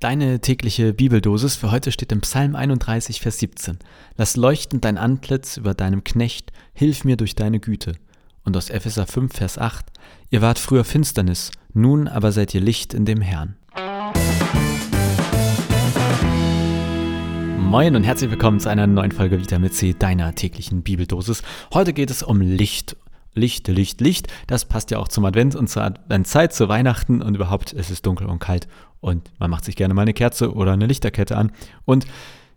Deine tägliche Bibeldosis für heute steht im Psalm 31, Vers 17. Lass leuchten dein Antlitz über deinem Knecht, hilf mir durch deine Güte. Und aus Epheser 5, Vers 8. Ihr wart früher Finsternis, nun aber seid ihr Licht in dem Herrn. Moin und herzlich willkommen zu einer neuen Folge Vitamin C, deiner täglichen Bibeldosis. Heute geht es um Licht Licht, Licht, Licht. Das passt ja auch zum Advent und zur Adventzeit, zu Weihnachten und überhaupt, es ist dunkel und kalt und man macht sich gerne mal eine Kerze oder eine Lichterkette an. Und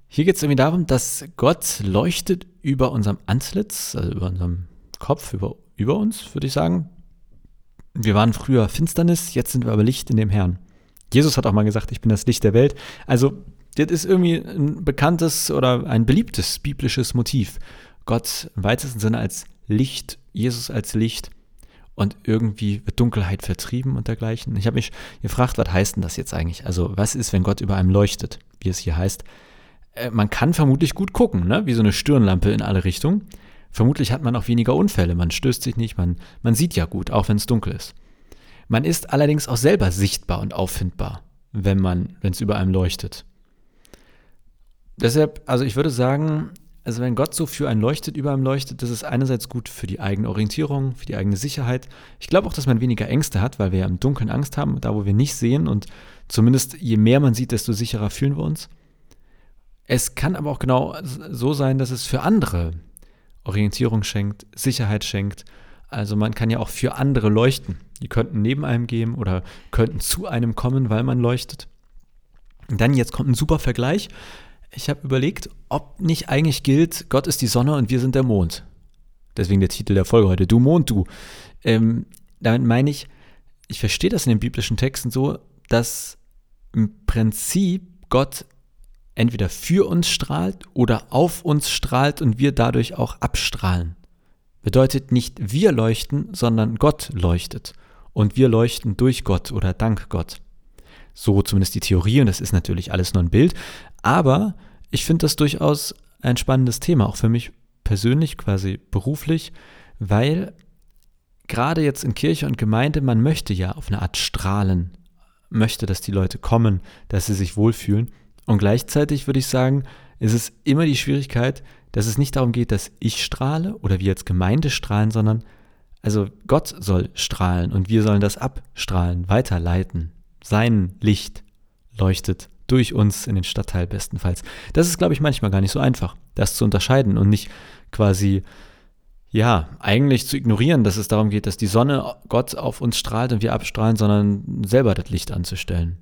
hier geht es irgendwie darum, dass Gott leuchtet über unserem Antlitz, also über unserem Kopf, über, über uns, würde ich sagen. Wir waren früher Finsternis, jetzt sind wir aber Licht in dem Herrn. Jesus hat auch mal gesagt, ich bin das Licht der Welt. Also, das ist irgendwie ein bekanntes oder ein beliebtes biblisches Motiv. Gott im weitesten Sinne als Licht, Jesus als Licht und irgendwie wird Dunkelheit vertrieben und dergleichen. Ich habe mich gefragt, was heißt denn das jetzt eigentlich? Also was ist, wenn Gott über einem leuchtet, wie es hier heißt? Äh, man kann vermutlich gut gucken, ne? wie so eine Stirnlampe in alle Richtungen. Vermutlich hat man auch weniger Unfälle, man stößt sich nicht, man, man sieht ja gut, auch wenn es dunkel ist. Man ist allerdings auch selber sichtbar und auffindbar, wenn es über einem leuchtet. Deshalb, also ich würde sagen, also wenn Gott so für einen leuchtet, über einem leuchtet, das ist einerseits gut für die eigene Orientierung, für die eigene Sicherheit. Ich glaube auch, dass man weniger Ängste hat, weil wir ja im Dunkeln Angst haben, da wo wir nicht sehen und zumindest je mehr man sieht, desto sicherer fühlen wir uns. Es kann aber auch genau so sein, dass es für andere Orientierung schenkt, Sicherheit schenkt. Also man kann ja auch für andere leuchten. Die könnten neben einem gehen oder könnten zu einem kommen, weil man leuchtet. Und dann jetzt kommt ein super Vergleich ich habe überlegt, ob nicht eigentlich gilt, Gott ist die Sonne und wir sind der Mond. Deswegen der Titel der Folge heute, Du Mond, du. Ähm, damit meine ich, ich verstehe das in den biblischen Texten so, dass im Prinzip Gott entweder für uns strahlt oder auf uns strahlt und wir dadurch auch abstrahlen. Bedeutet nicht wir leuchten, sondern Gott leuchtet. Und wir leuchten durch Gott oder dank Gott. So zumindest die Theorie und das ist natürlich alles nur ein Bild. Aber ich finde das durchaus ein spannendes Thema, auch für mich persönlich, quasi beruflich, weil gerade jetzt in Kirche und Gemeinde, man möchte ja auf eine Art strahlen, möchte, dass die Leute kommen, dass sie sich wohlfühlen. Und gleichzeitig würde ich sagen, ist es immer die Schwierigkeit, dass es nicht darum geht, dass ich strahle oder wir als Gemeinde strahlen, sondern also Gott soll strahlen und wir sollen das abstrahlen, weiterleiten. Sein Licht leuchtet durch uns in den Stadtteil bestenfalls. Das ist, glaube ich, manchmal gar nicht so einfach, das zu unterscheiden und nicht quasi, ja, eigentlich zu ignorieren, dass es darum geht, dass die Sonne Gott auf uns strahlt und wir abstrahlen, sondern selber das Licht anzustellen.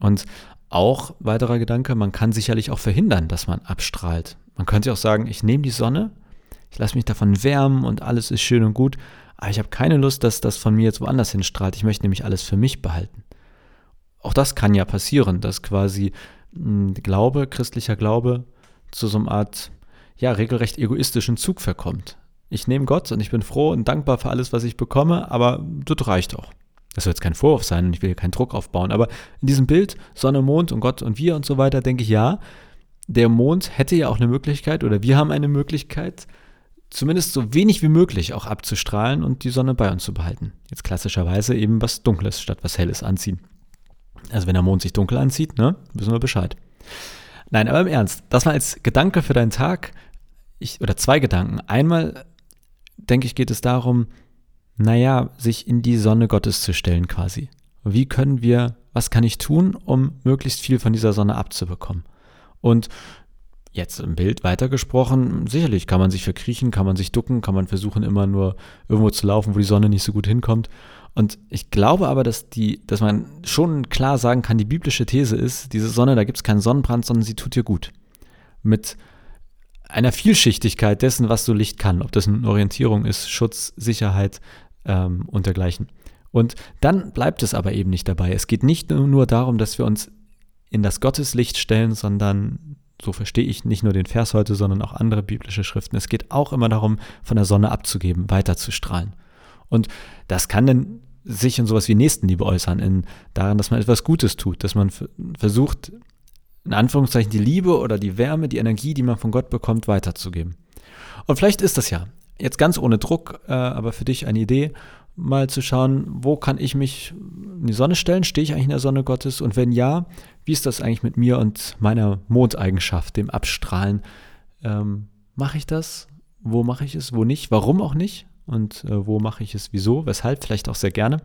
Und auch weiterer Gedanke, man kann sicherlich auch verhindern, dass man abstrahlt. Man könnte auch sagen, ich nehme die Sonne, ich lasse mich davon wärmen und alles ist schön und gut, aber ich habe keine Lust, dass das von mir jetzt woanders hinstrahlt. Ich möchte nämlich alles für mich behalten auch das kann ja passieren, dass quasi Glaube, christlicher Glaube zu so einer Art, ja, regelrecht egoistischen Zug verkommt. Ich nehme Gott und ich bin froh und dankbar für alles, was ich bekomme, aber das reicht auch. Das soll jetzt kein Vorwurf sein und ich will hier keinen Druck aufbauen, aber in diesem Bild Sonne, Mond und Gott und wir und so weiter, denke ich, ja, der Mond hätte ja auch eine Möglichkeit oder wir haben eine Möglichkeit, zumindest so wenig wie möglich auch abzustrahlen und die Sonne bei uns zu behalten. Jetzt klassischerweise eben was Dunkles statt was Helles anziehen. Also wenn der Mond sich dunkel anzieht, ne, wissen wir Bescheid. Nein, aber im Ernst, das war als Gedanke für deinen Tag, ich, oder zwei Gedanken. Einmal, denke ich, geht es darum, naja, sich in die Sonne Gottes zu stellen quasi. Wie können wir, was kann ich tun, um möglichst viel von dieser Sonne abzubekommen? Und jetzt im Bild weitergesprochen, sicherlich kann man sich verkriechen, kann man sich ducken, kann man versuchen, immer nur irgendwo zu laufen, wo die Sonne nicht so gut hinkommt. Und ich glaube aber, dass, die, dass man schon klar sagen kann, die biblische These ist, diese Sonne, da gibt es keinen Sonnenbrand, sondern sie tut dir gut. Mit einer Vielschichtigkeit dessen, was so Licht kann, ob das eine Orientierung ist, Schutz, Sicherheit ähm, und dergleichen. Und dann bleibt es aber eben nicht dabei. Es geht nicht nur darum, dass wir uns in das Gotteslicht stellen, sondern, so verstehe ich nicht nur den Vers heute, sondern auch andere biblische Schriften. Es geht auch immer darum, von der Sonne abzugeben, weiterzustrahlen. Und das kann dann sich in sowas wie Nächstenliebe äußern, in daran, dass man etwas Gutes tut, dass man versucht, in Anführungszeichen die Liebe oder die Wärme, die Energie, die man von Gott bekommt, weiterzugeben. Und vielleicht ist das ja jetzt ganz ohne Druck, äh, aber für dich eine Idee, mal zu schauen, wo kann ich mich in die Sonne stellen? Stehe ich eigentlich in der Sonne Gottes? Und wenn ja, wie ist das eigentlich mit mir und meiner Mondeigenschaft, dem Abstrahlen? Ähm, mache ich das? Wo mache ich es? Wo nicht? Warum auch nicht? Und äh, wo mache ich es? Wieso? Weshalb? Vielleicht auch sehr gerne.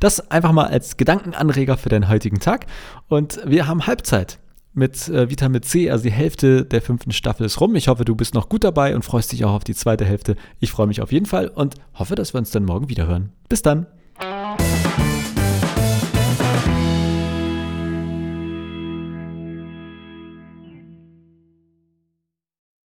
Das einfach mal als Gedankenanreger für den heutigen Tag. Und wir haben Halbzeit mit äh, Vitamin C, also die Hälfte der fünften Staffel ist rum. Ich hoffe, du bist noch gut dabei und freust dich auch auf die zweite Hälfte. Ich freue mich auf jeden Fall und hoffe, dass wir uns dann morgen wieder hören. Bis dann.